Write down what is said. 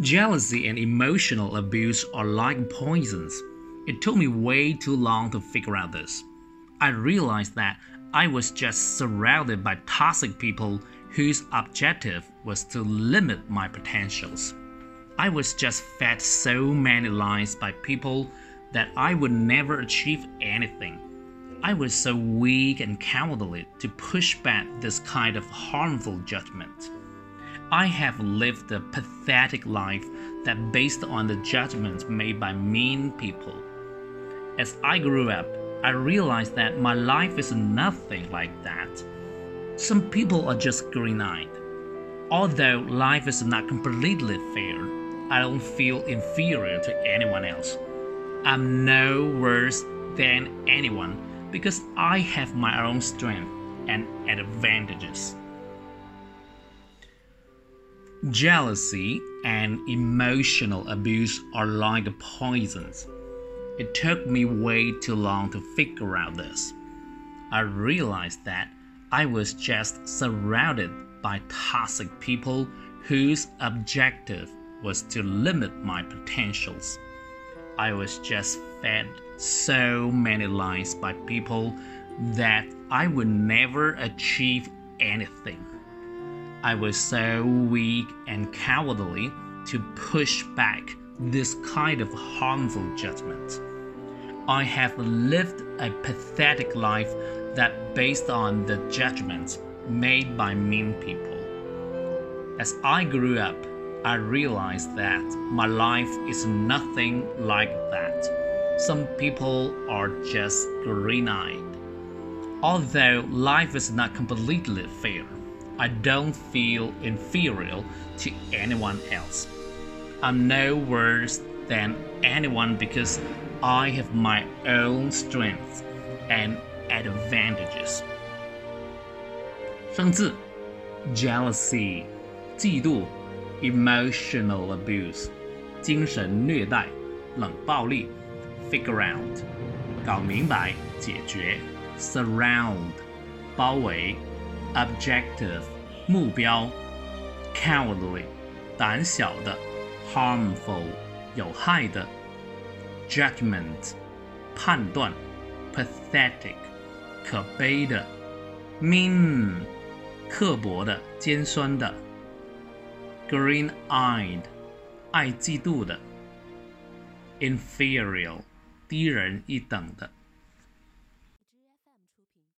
Jealousy and emotional abuse are like poisons. It took me way too long to figure out this. I realized that I was just surrounded by toxic people whose objective was to limit my potentials. I was just fed so many lies by people that I would never achieve anything. I was so weak and cowardly to push back this kind of harmful judgment. I have lived a pathetic life that based on the judgments made by mean people. As I grew up, I realized that my life is nothing like that. Some people are just green eyed. Although life is not completely fair, I don't feel inferior to anyone else. I'm no worse than anyone because I have my own strength and advantages. Jealousy and emotional abuse are like poisons. It took me way too long to figure out this. I realized that I was just surrounded by toxic people whose objective was to limit my potentials. I was just fed so many lies by people that I would never achieve anything. I was so weak and cowardly to push back this kind of harmful judgment. I have lived a pathetic life that based on the judgments made by mean people. As I grew up, I realized that my life is nothing like that. Some people are just green eyed. Although life is not completely fair, I don't feel inferior to anyone else. I'm no worse than anyone because I have my own strengths and advantages. 生字 jealousy 嫉妒 emotional abuse 精神虐待冷暴力 figure out 搞明白解决 surround 包围 objective 目标 cowardly 胆小的 harmful 有害的 judgment 判断 pathetic 可悲的 mean 刻薄的尖酸的 green-eyed 爱嫉妒的 inferior 低人一等的